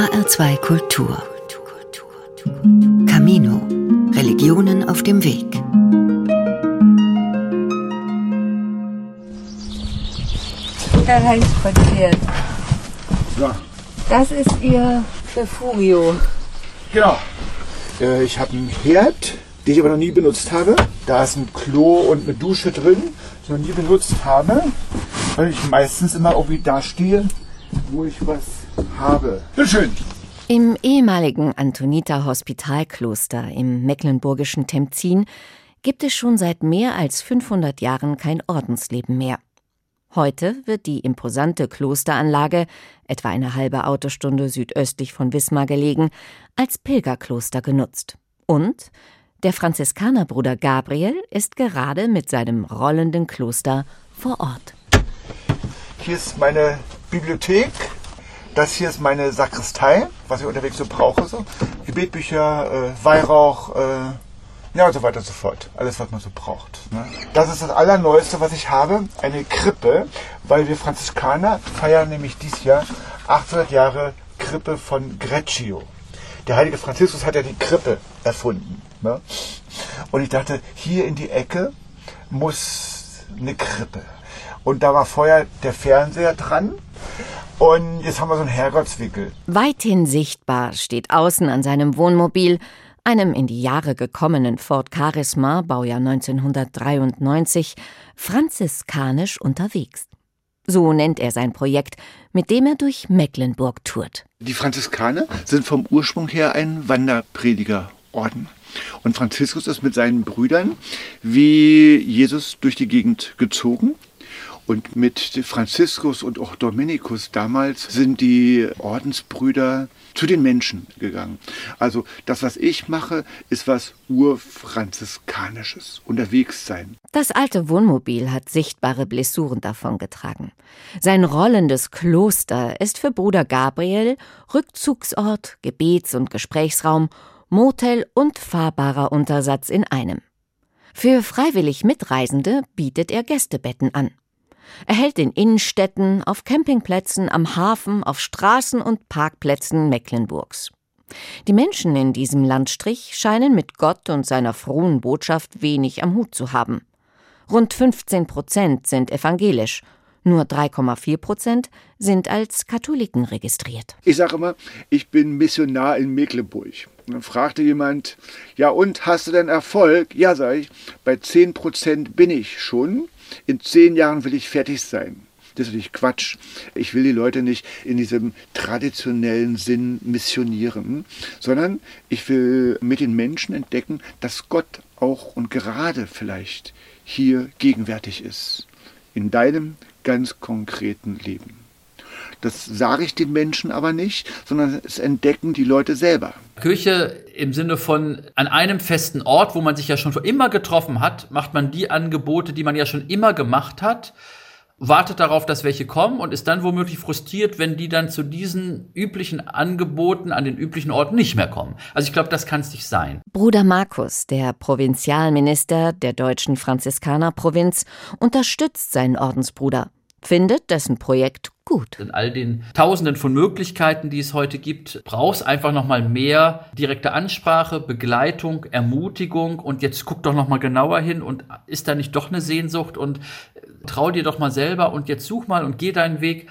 HR2 Kultur. Camino. Religionen auf dem Weg. Da rein spaziert. So, Das ist ihr Refugio. genau. Äh, ich habe einen Herd, den ich aber noch nie benutzt habe. Da ist ein Klo und eine Dusche drin, die ich noch nie benutzt habe, weil ich meistens immer irgendwie da stehe, wo ich was habe. Bitte schön. Im ehemaligen Antoniter Hospitalkloster im mecklenburgischen Temzin gibt es schon seit mehr als 500 Jahren kein Ordensleben mehr. Heute wird die imposante Klosteranlage, etwa eine halbe Autostunde südöstlich von Wismar gelegen, als Pilgerkloster genutzt. Und der Franziskanerbruder Gabriel ist gerade mit seinem rollenden Kloster vor Ort. Hier ist meine Bibliothek. Das hier ist meine Sakristei, was ich unterwegs so brauche. So. Gebetbücher, äh, Weihrauch, äh, ja und so weiter und so fort. Alles, was man so braucht. Ne? Das ist das Allerneueste, was ich habe. Eine Krippe, weil wir Franziskaner feiern nämlich dieses Jahr 800 Jahre Krippe von Greccio. Der heilige Franziskus hat ja die Krippe erfunden. Ne? Und ich dachte, hier in die Ecke muss eine Krippe. Und da war vorher der Fernseher dran. Und jetzt haben wir so einen Herrgottswickel. Weithin sichtbar steht außen an seinem Wohnmobil, einem in die Jahre gekommenen Ford Charisma, Baujahr 1993, franziskanisch unterwegs. So nennt er sein Projekt, mit dem er durch Mecklenburg tourt. Die Franziskaner sind vom Ursprung her ein Wanderpredigerorden. Und Franziskus ist mit seinen Brüdern wie Jesus durch die Gegend gezogen. Und mit Franziskus und auch Dominikus damals sind die Ordensbrüder zu den Menschen gegangen. Also das, was ich mache, ist was urfranziskanisches, unterwegs sein. Das alte Wohnmobil hat sichtbare Blessuren davongetragen. Sein rollendes Kloster ist für Bruder Gabriel Rückzugsort, Gebets- und Gesprächsraum, Motel und fahrbarer Untersatz in einem. Für freiwillig Mitreisende bietet er Gästebetten an. Er hält in Innenstädten, auf Campingplätzen, am Hafen, auf Straßen und Parkplätzen Mecklenburgs. Die Menschen in diesem Landstrich scheinen mit Gott und seiner frohen Botschaft wenig am Hut zu haben. Rund 15 Prozent sind evangelisch, nur 3,4 Prozent sind als Katholiken registriert. Ich sage immer, ich bin Missionar in Mecklenburg. Dann fragte jemand, ja und, hast du denn Erfolg? Ja, sage ich, bei 10 Prozent bin ich schon. In zehn Jahren will ich fertig sein. Das ist natürlich Quatsch. Ich will die Leute nicht in diesem traditionellen Sinn missionieren, sondern ich will mit den Menschen entdecken, dass Gott auch und gerade vielleicht hier gegenwärtig ist. In deinem ganz konkreten Leben. Das sage ich den Menschen aber nicht, sondern es entdecken die Leute selber. Kirche im Sinne von an einem festen Ort, wo man sich ja schon immer getroffen hat, macht man die Angebote, die man ja schon immer gemacht hat, wartet darauf, dass welche kommen und ist dann womöglich frustriert, wenn die dann zu diesen üblichen Angeboten an den üblichen Orten nicht mehr kommen. Also ich glaube, das kann es nicht sein. Bruder Markus, der Provinzialminister der deutschen Franziskanerprovinz, unterstützt seinen Ordensbruder, findet dessen Projekt gut. In all den Tausenden von Möglichkeiten, die es heute gibt, brauchst einfach noch mal mehr direkte Ansprache, Begleitung, Ermutigung und jetzt guck doch noch mal genauer hin und ist da nicht doch eine Sehnsucht und trau dir doch mal selber und jetzt such mal und geh deinen Weg.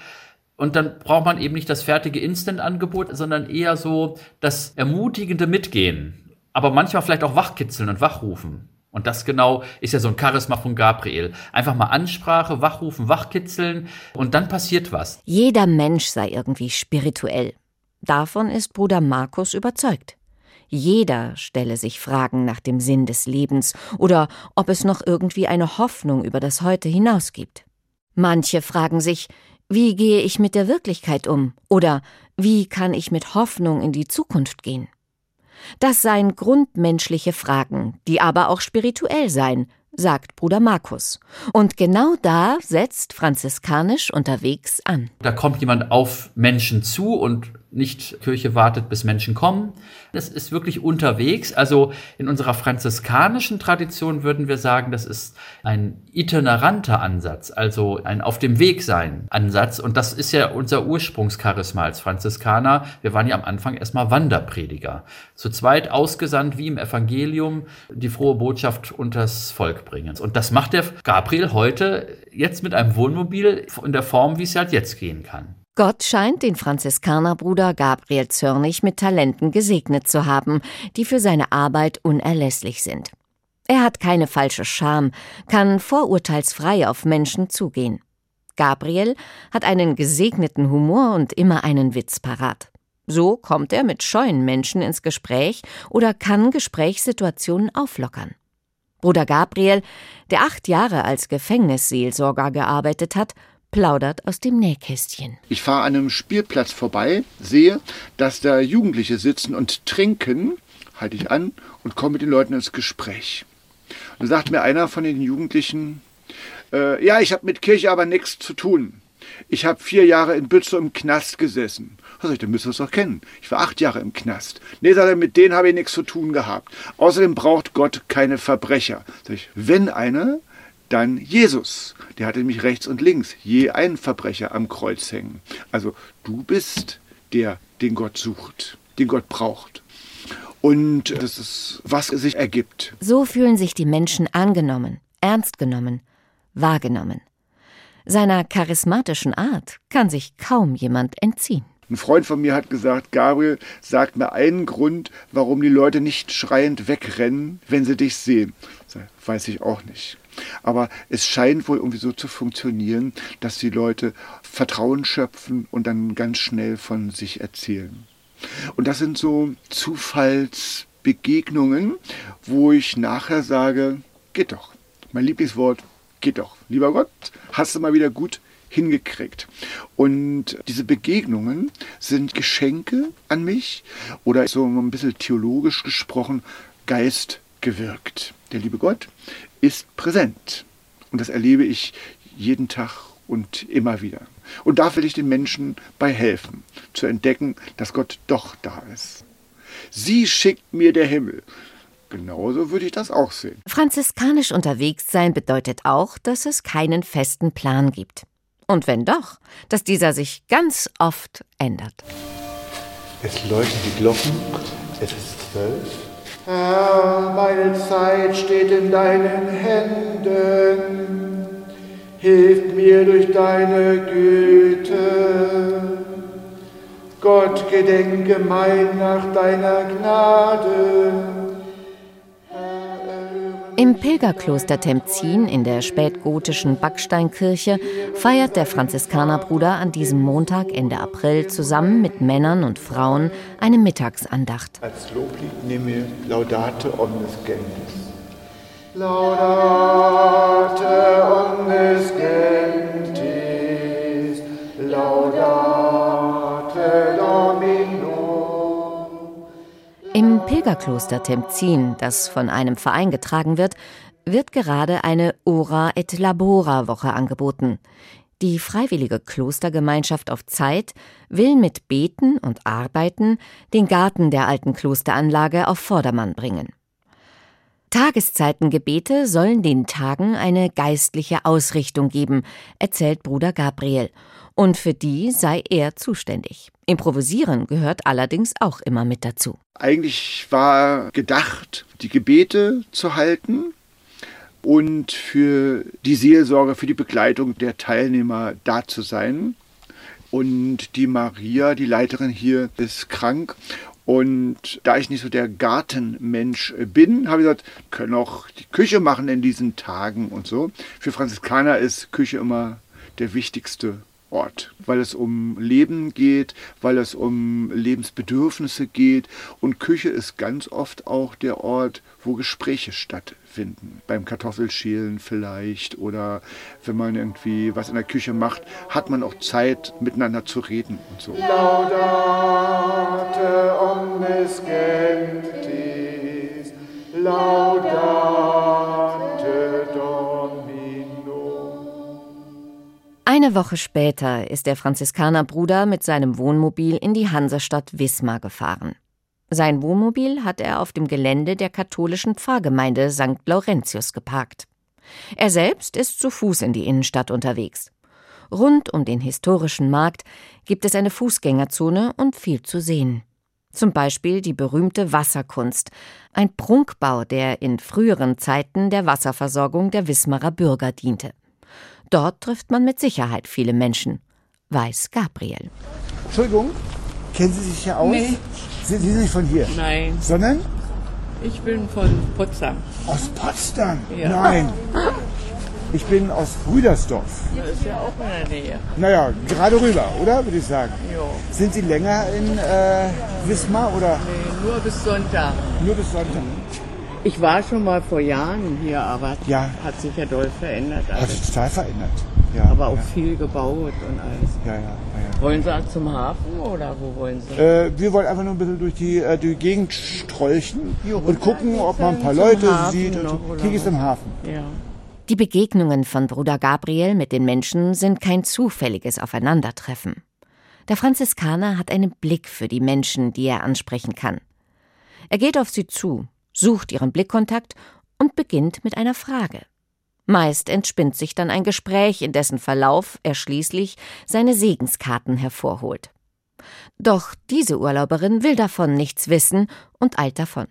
Und dann braucht man eben nicht das fertige Instant-Angebot, sondern eher so das ermutigende Mitgehen. Aber manchmal vielleicht auch wachkitzeln und wachrufen. Und das genau ist ja so ein Charisma von Gabriel. Einfach mal Ansprache, wachrufen, wachkitzeln und dann passiert was. Jeder Mensch sei irgendwie spirituell. Davon ist Bruder Markus überzeugt. Jeder stelle sich Fragen nach dem Sinn des Lebens oder ob es noch irgendwie eine Hoffnung über das Heute hinaus gibt. Manche fragen sich, wie gehe ich mit der Wirklichkeit um oder wie kann ich mit Hoffnung in die Zukunft gehen? Das seien grundmenschliche Fragen, die aber auch spirituell seien, sagt Bruder Markus. Und genau da setzt franziskanisch unterwegs an. Da kommt jemand auf Menschen zu und nicht Kirche wartet, bis Menschen kommen. Das ist wirklich unterwegs. Also in unserer franziskanischen Tradition würden wir sagen, das ist ein itineranter Ansatz, also ein auf dem Weg sein Ansatz. Und das ist ja unser Ursprungscharisma als Franziskaner. Wir waren ja am Anfang erstmal Wanderprediger. Zu zweit ausgesandt wie im Evangelium die frohe Botschaft unters Volk bringen. Und das macht der Gabriel heute jetzt mit einem Wohnmobil in der Form, wie es halt jetzt gehen kann. Gott scheint den Franziskanerbruder Gabriel Zörnig mit Talenten gesegnet zu haben, die für seine Arbeit unerlässlich sind. Er hat keine falsche Scham, kann vorurteilsfrei auf Menschen zugehen. Gabriel hat einen gesegneten Humor und immer einen Witz parat. So kommt er mit scheuen Menschen ins Gespräch oder kann Gesprächssituationen auflockern. Bruder Gabriel, der acht Jahre als Gefängnisseelsorger gearbeitet hat, plaudert aus dem Nähkästchen. Ich fahre an einem Spielplatz vorbei, sehe, dass da Jugendliche sitzen und trinken, halte ich an und komme mit den Leuten ins Gespräch. Und sagt mir einer von den Jugendlichen, äh, ja, ich habe mit Kirche aber nichts zu tun. Ich habe vier Jahre in Bützow im Knast gesessen. sag ich, dann müsst ihr es doch kennen. Ich war acht Jahre im Knast. Nee, sagt er, mit denen habe ich nichts zu tun gehabt. Außerdem braucht Gott keine Verbrecher. Sag ich, wenn einer, dann Jesus. Der hatte nämlich rechts und links je einen Verbrecher am Kreuz hängen. Also du bist der, den Gott sucht, den Gott braucht. Und das ist, was sich ergibt. So fühlen sich die Menschen angenommen, ernst genommen, wahrgenommen. Seiner charismatischen Art kann sich kaum jemand entziehen. Ein Freund von mir hat gesagt, Gabriel, sag mir einen Grund, warum die Leute nicht schreiend wegrennen, wenn sie dich sehen. Weiß ich auch nicht. Aber es scheint wohl irgendwie so zu funktionieren, dass die Leute Vertrauen schöpfen und dann ganz schnell von sich erzählen. Und das sind so Zufallsbegegnungen, wo ich nachher sage, geht doch. Mein Lieblingswort, geht doch. Lieber Gott, hast du mal wieder gut hingekriegt. Und diese Begegnungen sind Geschenke an mich oder so ein bisschen theologisch gesprochen, Geist gewirkt. Der liebe Gott ist präsent. Und das erlebe ich jeden Tag und immer wieder. Und da will ich den Menschen bei helfen, zu entdecken, dass Gott doch da ist. Sie schickt mir der Himmel. Genauso würde ich das auch sehen. Franziskanisch unterwegs sein bedeutet auch, dass es keinen festen Plan gibt. Und wenn doch, dass dieser sich ganz oft ändert. Es läuten die Glocken, es ist zwölf. Herr, meine Zeit steht in deinen Händen. Hilf mir durch deine Güte. Gott gedenke mein nach deiner Gnade. Im Pilgerkloster Temzin in der spätgotischen Backsteinkirche feiert der Franziskanerbruder an diesem Montag Ende April zusammen mit Männern und Frauen eine Mittagsandacht. Als Loblied nehme Laudate omnes gentis. Laudate omnes gentis. Im Pilgerkloster Temzin, das von einem Verein getragen wird, wird gerade eine Ora et Labora Woche angeboten. Die freiwillige Klostergemeinschaft auf Zeit will mit Beten und Arbeiten den Garten der alten Klosteranlage auf Vordermann bringen. Tageszeitengebete sollen den Tagen eine geistliche Ausrichtung geben, erzählt Bruder Gabriel, und für die sei er zuständig. Improvisieren gehört allerdings auch immer mit dazu. Eigentlich war gedacht, die Gebete zu halten und für die Seelsorge, für die Begleitung der Teilnehmer da zu sein. Und die Maria, die Leiterin hier, ist krank. Und da ich nicht so der Gartenmensch bin, habe ich gesagt, können auch die Küche machen in diesen Tagen und so. Für Franziskaner ist Küche immer der wichtigste Ort, weil es um Leben geht, weil es um Lebensbedürfnisse geht und Küche ist ganz oft auch der Ort, wo Gespräche stattfinden. Beim Kartoffelschälen vielleicht oder wenn man irgendwie was in der Küche macht, hat man auch Zeit miteinander zu reden und so. Laudate omnes gentis, laudate eine Woche später ist der Franziskanerbruder mit seinem Wohnmobil in die Hansestadt Wismar gefahren. Sein Wohnmobil hat er auf dem Gelände der katholischen Pfarrgemeinde St. Laurentius geparkt. Er selbst ist zu Fuß in die Innenstadt unterwegs. Rund um den historischen Markt gibt es eine Fußgängerzone und viel zu sehen. Zum Beispiel die berühmte Wasserkunst, ein Prunkbau, der in früheren Zeiten der Wasserversorgung der Wismarer Bürger diente. Dort trifft man mit Sicherheit viele Menschen, weiß Gabriel. Entschuldigung, kennen Sie sich hier aus? Nee. Sie, Sie sind nicht von hier? Nein, Sondern? ich bin von Potsdam. Aus Potsdam? Ja. Nein. Ich bin aus Rüdersdorf. Das ist ja auch in der Nähe. Naja, gerade rüber, oder? Würde ich sagen. Jo. Sind Sie länger in äh, Wismar oder Nee, nur bis Sonntag. nur bis Sonntag? Ich war schon mal vor Jahren hier, aber Ja. hat sich ja doll verändert. Hat sich total verändert. Ja, Aber auch ja, viel gebaut und alles. ja, ja, ja, Wollen Sie auch zum Hafen oder wo wollen Sie? Äh, wir wollen einfach nur ein bisschen durch die, äh, die Gegend strolchen und gucken, ob man ein paar Leute Hafen sieht. Und noch, ist im Hafen. ja. Die Begegnungen von Bruder Gabriel mit den Menschen sind kein zufälliges Aufeinandertreffen. Der Franziskaner hat einen Blick für die Menschen, die er ansprechen kann. Er geht auf sie zu, sucht ihren Blickkontakt und beginnt mit einer Frage. Meist entspinnt sich dann ein Gespräch, in dessen Verlauf er schließlich seine Segenskarten hervorholt. Doch diese Urlauberin will davon nichts wissen und eilt davon.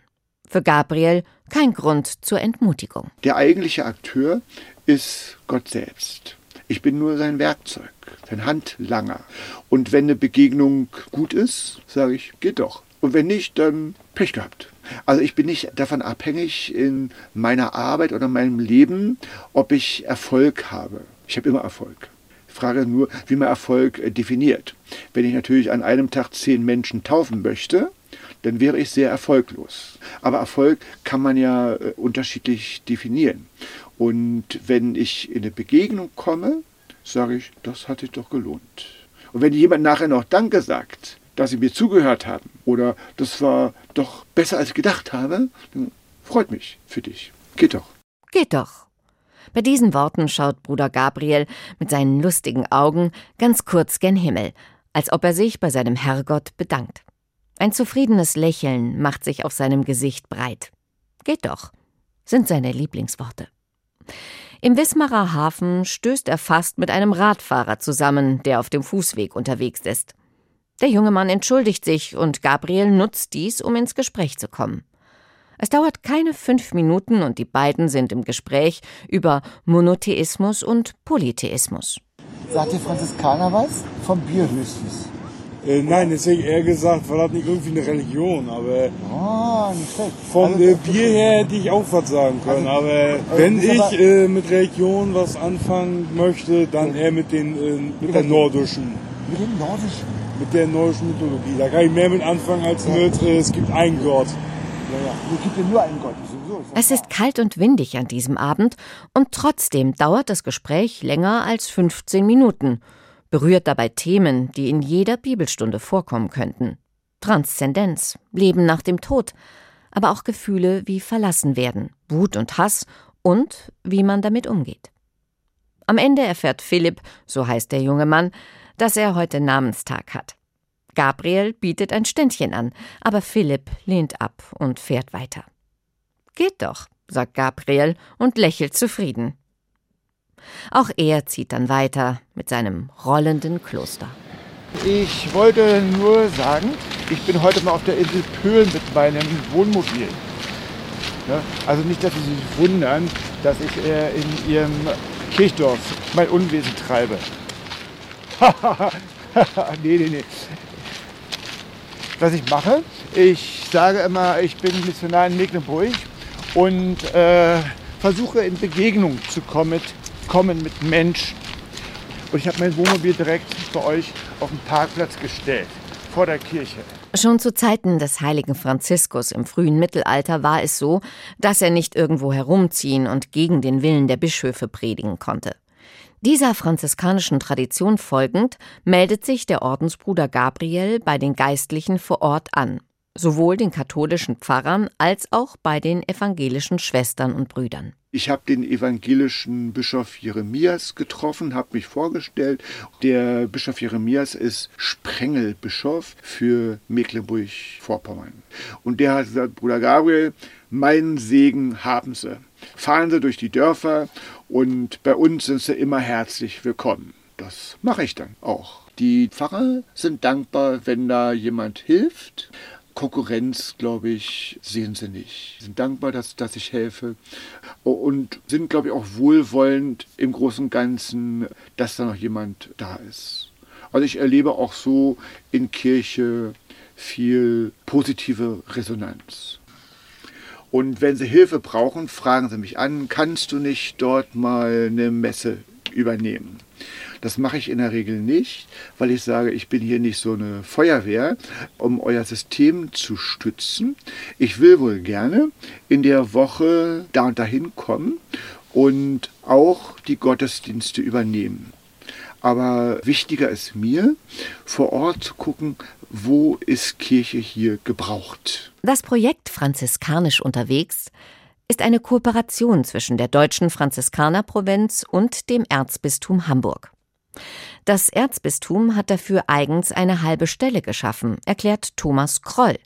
Für Gabriel kein Grund zur Entmutigung. Der eigentliche Akteur ist Gott selbst. Ich bin nur sein Werkzeug, sein Handlanger. Und wenn eine Begegnung gut ist, sage ich, geht doch. Und wenn nicht, dann Pech gehabt. Also ich bin nicht davon abhängig in meiner Arbeit oder meinem Leben, ob ich Erfolg habe. Ich habe immer Erfolg. Ich frage nur, wie man Erfolg äh, definiert. Wenn ich natürlich an einem Tag zehn Menschen taufen möchte, dann wäre ich sehr erfolglos. Aber Erfolg kann man ja äh, unterschiedlich definieren. Und wenn ich in eine Begegnung komme, sage ich, das hat sich doch gelohnt. Und wenn jemand nachher noch Danke sagt, dass sie mir zugehört haben oder das war doch besser als ich gedacht habe, freut mich für dich. Geht doch. Geht doch. Bei diesen Worten schaut Bruder Gabriel mit seinen lustigen Augen ganz kurz gen Himmel, als ob er sich bei seinem Herrgott bedankt. Ein zufriedenes Lächeln macht sich auf seinem Gesicht breit. Geht doch, sind seine Lieblingsworte. Im Wismarer Hafen stößt er fast mit einem Radfahrer zusammen, der auf dem Fußweg unterwegs ist. Der junge Mann entschuldigt sich und Gabriel nutzt dies, um ins Gespräch zu kommen. Es dauert keine fünf Minuten und die beiden sind im Gespräch über Monotheismus und Polytheismus. Sagt der Franziskaner was? Vom Bier höchstens. Äh, nein, das hätte ich eher gesagt, weil das nicht irgendwie eine Religion, aber Ah, nicht schlecht. vom Also, äh, Bier her hätte ich auch was sagen können. Also, aber wenn ist aber- ich äh, mit Religion was anfangen möchte, dann eher mit, den, äh, mit der nordischen, Mit dem Nordischen. Mit der nordischen Mythologie. Da kann ich mehr mit anfangen als mit, äh, es gibt einen Gott. Ja, ja. Es gibt ja nur einen Gott. Es ist kalt und windig an diesem Abend und trotzdem dauert das Gespräch länger als 15 Minuten, berührt dabei Themen, die in jeder Bibelstunde vorkommen könnten. Transzendenz, Leben nach dem Tod, aber auch Gefühle wie verlassen werden, Wut und Hass und wie man damit umgeht. Am Ende erfährt Philipp, so heißt der junge Mann, dass er heute Namenstag hat. Gabriel bietet ein Ständchen an, aber Philipp lehnt ab und fährt weiter. Geht doch, sagt Gabriel und lächelt zufrieden. Auch er zieht dann weiter mit seinem rollenden Kloster. Ich wollte nur sagen, ich bin heute mal auf der Insel Pöhlen mit meinem Wohnmobil. Ne? Also nicht, dass Sie sich wundern, dass ich äh, in Ihrem Kirchdorf mein Unwesen treibe. nee, nee, nee. Was ich mache, ich sage immer, ich bin Missionar in Mecklenburg und äh, versuche in Begegnung zu kommen mit, kommen mit Menschen. Und ich habe mein Wohnmobil direkt bei euch auf den Parkplatz gestellt, vor der Kirche. Schon zu Zeiten des heiligen Franziskus im frühen Mittelalter war es so, dass er nicht irgendwo herumziehen und gegen den Willen der Bischöfe predigen konnte. Dieser franziskanischen Tradition folgend meldet sich der Ordensbruder Gabriel bei den Geistlichen vor Ort an, sowohl den katholischen Pfarrern als auch bei den evangelischen Schwestern und Brüdern. Ich habe den evangelischen Bischof Jeremias getroffen, habe mich vorgestellt. Der Bischof Jeremias ist Sprengelbischof für Mecklenburg-Vorpommern. Und der hat gesagt, Bruder Gabriel, meinen Segen haben Sie. Fahren Sie durch die Dörfer und bei uns sind Sie immer herzlich willkommen. Das mache ich dann auch. Die Pfarrer sind dankbar, wenn da jemand hilft. Konkurrenz, glaube ich, sehen sie nicht. Sie sind dankbar, dass, dass ich helfe und sind, glaube ich, auch wohlwollend im Großen und Ganzen, dass da noch jemand da ist. Also ich erlebe auch so in Kirche viel positive Resonanz. Und wenn Sie Hilfe brauchen, fragen Sie mich an, kannst du nicht dort mal eine Messe übernehmen? Das mache ich in der Regel nicht, weil ich sage, ich bin hier nicht so eine Feuerwehr, um euer System zu stützen. Ich will wohl gerne in der Woche da und dahin kommen und auch die Gottesdienste übernehmen. Aber wichtiger ist mir, vor Ort zu gucken, wo ist Kirche hier gebraucht. Das Projekt Franziskanisch unterwegs ist eine Kooperation zwischen der deutschen Franziskanerprovinz und dem Erzbistum Hamburg. Das Erzbistum hat dafür eigens eine halbe Stelle geschaffen, erklärt Thomas Kroll,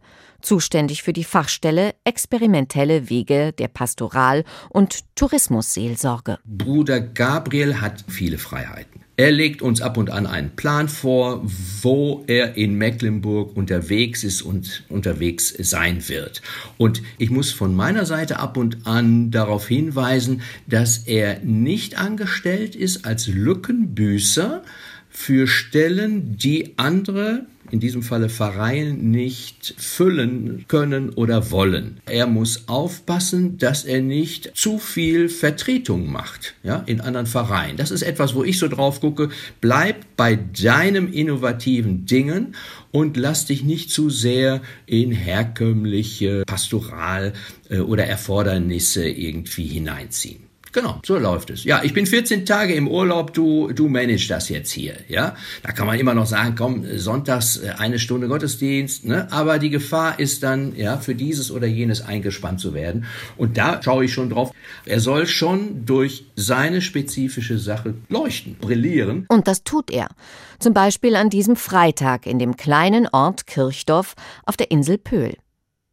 zuständig für die Fachstelle Experimentelle Wege der Pastoral- und Tourismusseelsorge. Bruder Gabriel hat viele Freiheiten. Er legt uns ab und an einen Plan vor, wo er in Mecklenburg unterwegs ist und unterwegs sein wird. Und ich muss von meiner Seite ab und an darauf hinweisen, dass er nicht angestellt ist als Lückenbüßer für Stellen, die andere in diesem Falle Pfarreien nicht füllen können oder wollen. Er muss aufpassen, dass er nicht zu viel Vertretung macht, ja, in anderen Pfarreien. Das ist etwas, wo ich so drauf gucke, bleib bei deinem innovativen Dingen und lass dich nicht zu sehr in herkömmliche Pastoral- äh, oder Erfordernisse irgendwie hineinziehen. Genau, so läuft es. Ja, ich bin 14 Tage im Urlaub, du, du managst das jetzt hier, ja. Da kann man immer noch sagen, komm, sonntags äh, eine Stunde Gottesdienst, ne? Aber die Gefahr ist dann, ja, für dieses oder jenes eingespannt zu werden. Und da schaue ich schon drauf. Er soll schon durch seine spezifische Sache leuchten, brillieren. Und das tut er. Zum Beispiel an diesem Freitag in dem kleinen Ort Kirchdorf auf der Insel Pöhl.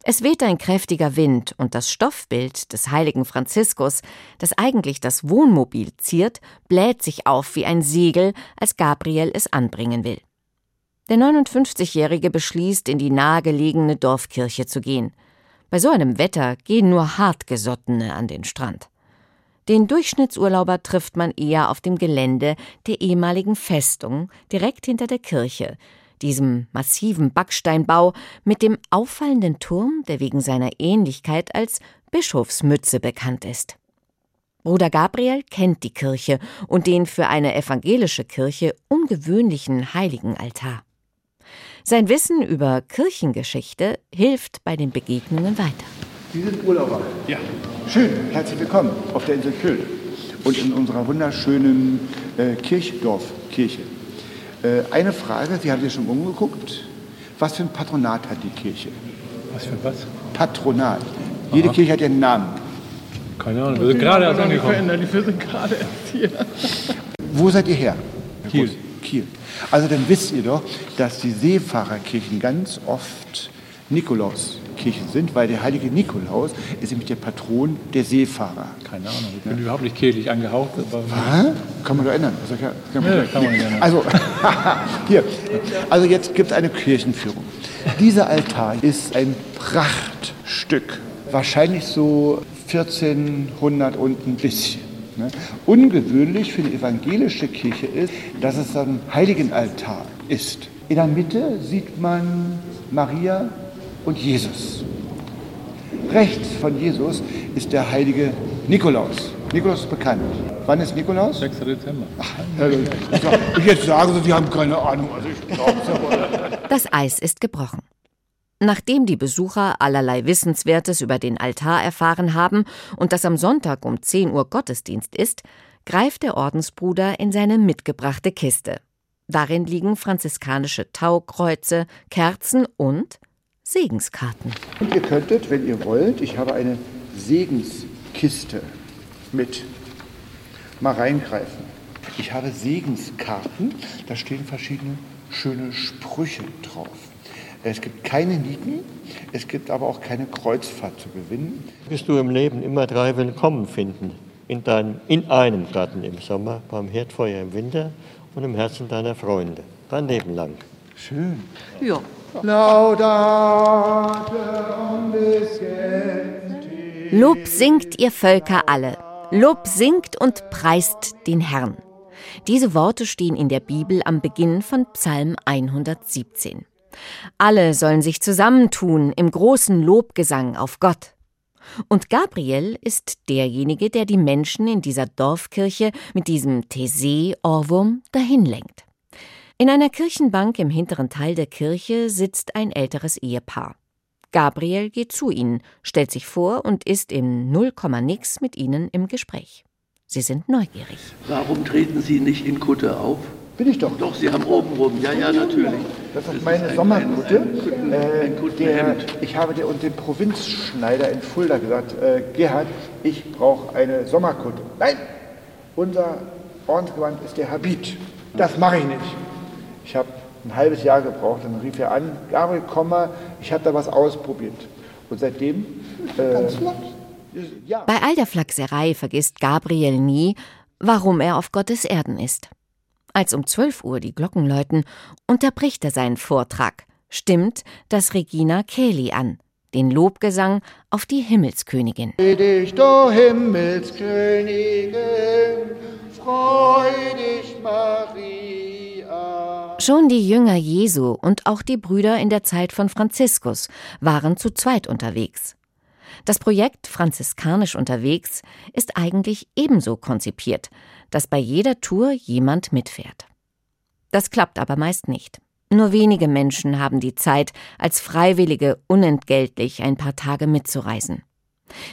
Es weht ein kräftiger Wind und das Stoffbild des heiligen Franziskus, das eigentlich das Wohnmobil ziert, bläht sich auf wie ein Segel, als Gabriel es anbringen will. Der 59-Jährige beschließt, in die nahegelegene Dorfkirche zu gehen. Bei so einem Wetter gehen nur Hartgesottene an den Strand. Den Durchschnittsurlauber trifft man eher auf dem Gelände der ehemaligen Festung direkt hinter der Kirche, diesem massiven Backsteinbau mit dem auffallenden Turm, der wegen seiner Ähnlichkeit als Bischofsmütze bekannt ist. Bruder Gabriel kennt die Kirche und den für eine evangelische Kirche ungewöhnlichen Heiligenaltar. Sein Wissen über Kirchengeschichte hilft bei den Begegnungen weiter. Sie sind Urlauber. Ja. Schön, herzlich willkommen auf der Insel Pöhl und in unserer wunderschönen äh, Kirchdorfkirche. Äh, eine Frage, Sie haben sich schon umgeguckt. Was für ein Patronat hat die Kirche? Was für was? Patronat. Jede Kirche hat ihren Namen. Keine Ahnung, wir sind gerade erst angekommen. Wir sind gerade erst hier. Wo seid ihr her? Kiel. Kiel. Also dann wisst ihr doch, dass die Seefahrerkirchen ganz oft Nikolauskirchen sind, weil der heilige Nikolaus ist nämlich der Patron der Seefahrer. Keine Ahnung, ich bin überhaupt nicht kehlig angehaucht. Kann man doch ändern. Das ist ja kein Ja, kann man gerne. Also, hier. Also jetzt gibt es eine Kirchenführung. Dieser Altar ist ein Prachtstück. Wahrscheinlich so 1400 und ein bisschen. Ne? Ungewöhnlich für die evangelische Kirche ist, dass es ein Heiligenaltar ist. In der Mitte sieht man Maria und Jesus. Rechts von Jesus ist der heilige Nikolaus. Nikolaus ist bekannt. Wann ist Nikolaus? 6. Dezember. Ich jetzt sagen Sie, Sie haben keine Ahnung. Also ich aber. Das Eis ist gebrochen. Nachdem die Besucher allerlei Wissenswertes über den Altar erfahren haben und dass am Sonntag um 10 Uhr Gottesdienst ist, greift der Ordensbruder in seine mitgebrachte Kiste. Darin liegen franziskanische Taukreuze, Kerzen und Segenskarten. Und ihr könntet, wenn ihr wollt, ich habe eine Segenskiste mit, mal reingreifen. Ich habe Segenskarten, da stehen verschiedene schöne Sprüche drauf. Es gibt keine Nieten, es gibt aber auch keine Kreuzfahrt zu gewinnen. Wirst du im Leben immer drei Willkommen finden. In, deinem, in einem Garten im Sommer, beim Herdfeuer im Winter und im Herzen deiner Freunde. Dein Leben lang. Schön. Ja. Lob singt ihr Völker alle. Lob singt und preist den Herrn. Diese Worte stehen in der Bibel am Beginn von Psalm 117. Alle sollen sich zusammentun im großen Lobgesang auf Gott. Und Gabriel ist derjenige, der die Menschen in dieser Dorfkirche mit diesem Thésée-Ohrwurm dahin lenkt. In einer Kirchenbank im hinteren Teil der Kirche sitzt ein älteres Ehepaar. Gabriel geht zu ihnen, stellt sich vor und ist im Nullkomma-Nix mit ihnen im Gespräch. Sie sind neugierig. Warum treten Sie nicht in Kutte auf? Bin ich doch. Doch, Sie haben oben rum. Ja, ja, natürlich. Das ist meine ein- Sommerkutte. ein Kutten- Äh, ein Kuttenhemd. der, ich habe der und dem Provinzschneider in Fulda gesagt, äh, Gerhard, ich brauche eine Sommerkutte. Nein, unser Ordensgewand ist der Habit. Das mache ich nicht. Ich habe ein halbes Jahr gebraucht, dann rief er an, Gabriel, komm mal, ich habe da was ausprobiert. Und seitdem... Äh, ja. Bei all der Flachserei vergisst Gabriel nie, warum er auf Gottes Erden ist. Als um 12 Uhr die Glocken läuten, unterbricht er seinen Vortrag, stimmt das Regina Caeli an, den Lobgesang auf die Himmelskönigin. Freu dich, du Himmelskönigin, freu dich, Maria. Schon die Jünger Jesu und auch die Brüder in der Zeit von Franziskus waren zu zweit unterwegs. Das Projekt Franziskanisch unterwegs ist eigentlich ebenso konzipiert, dass bei jeder Tour jemand mitfährt. Das klappt aber meist nicht. Nur wenige Menschen haben die Zeit, als Freiwillige unentgeltlich ein paar Tage mitzureisen.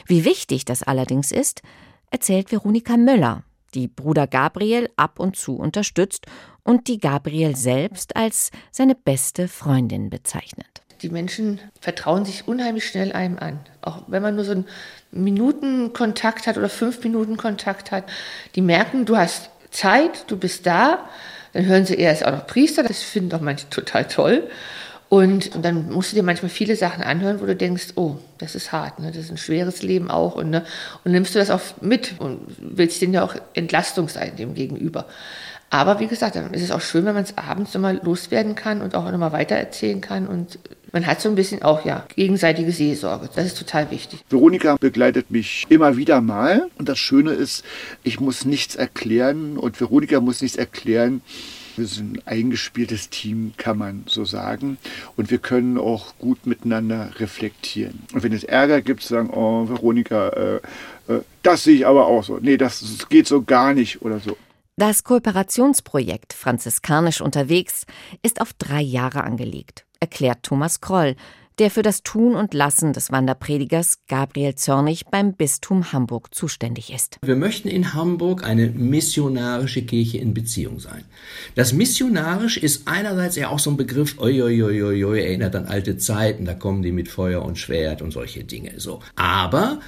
Wie wichtig das allerdings ist, erzählt Veronika Möller, die Bruder Gabriel ab und zu unterstützt und die Gabriel selbst als seine beste Freundin bezeichnet. Die Menschen vertrauen sich unheimlich schnell einem an. Auch wenn man nur so einen Minuten Kontakt hat oder fünf Minuten Kontakt hat. Die merken, du hast Zeit, du bist da. Dann hören sie, er ist auch noch Priester. Das finden doch manche total toll. Und, und dann musst du dir manchmal viele Sachen anhören, wo du denkst, oh, das ist hart, ne? das ist ein schweres Leben auch. Und, ne? und nimmst du das auch mit und willst denen ja auch Entlastung sein dem gegenüber. Aber wie gesagt, dann ist es auch schön, wenn man es abends nochmal loswerden kann und auch nochmal weitererzählen kann. Und man hat so ein bisschen auch, ja, gegenseitige Seelsorge. Das ist total wichtig. Veronika begleitet mich immer wieder mal. Und das Schöne ist, ich muss nichts erklären und Veronika muss nichts erklären. Wir sind ein eingespieltes Team, kann man so sagen. Und wir können auch gut miteinander reflektieren. Und wenn es Ärger gibt, sagen, oh, Veronika, äh, äh, das sehe ich aber auch so. Nee, das geht so gar nicht oder so. Das Kooperationsprojekt Franziskanisch unterwegs ist auf drei Jahre angelegt, erklärt Thomas Kroll, der für das Tun und Lassen des Wanderpredigers Gabriel Zörnig beim Bistum Hamburg zuständig ist. Wir möchten in Hamburg eine missionarische Kirche in Beziehung sein. Das missionarisch ist einerseits ja auch so ein Begriff, oi, erinnert an alte Zeiten, da kommen die mit Feuer und Schwert und solche Dinge. So. Aber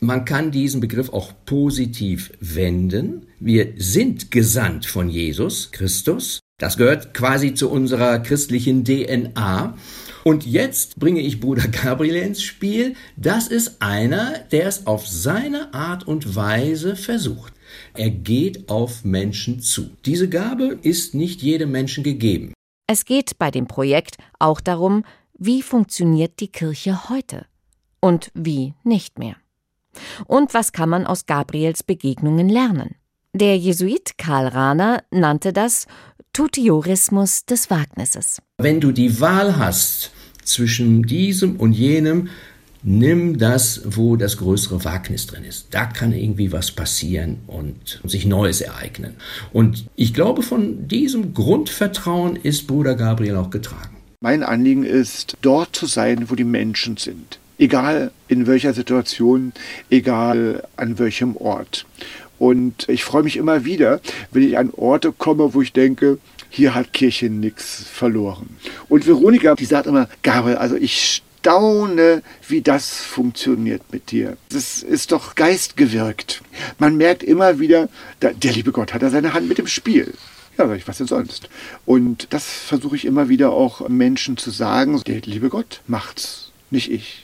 man kann diesen Begriff auch positiv wenden. Wir sind gesandt von Jesus Christus. Das gehört quasi zu unserer christlichen DNA. Und jetzt bringe ich Bruder Gabriel ins Spiel. Das ist einer, der es auf seine Art und Weise versucht. Er geht auf Menschen zu. Diese Gabe ist nicht jedem Menschen gegeben. Es geht bei dem Projekt auch darum, wie funktioniert die Kirche heute und wie nicht mehr. Und was kann man aus Gabriels Begegnungen lernen? Der Jesuit Karl Rahner nannte das Tutiorismus des Wagnisses. Wenn du die Wahl hast zwischen diesem und jenem, nimm das, wo das größere Wagnis drin ist. Da kann irgendwie was passieren und sich Neues ereignen. Und ich glaube, von diesem Grundvertrauen ist Bruder Gabriel auch getragen. Mein Anliegen ist, dort zu sein, wo die Menschen sind. Egal in welcher Situation, egal an welchem Ort. Und ich freue mich immer wieder, wenn ich an Orte komme, wo ich denke, hier hat Kirche nichts verloren. Und Veronika, die sagt immer, Gabriel, also ich staune, wie das funktioniert mit dir. Das ist doch geistgewirkt. Man merkt immer wieder, der liebe Gott hat da seine Hand mit im Spiel. Ja, sag ich, was denn sonst? Und das versuche ich immer wieder auch Menschen zu sagen. Der liebe Gott macht's, nicht ich.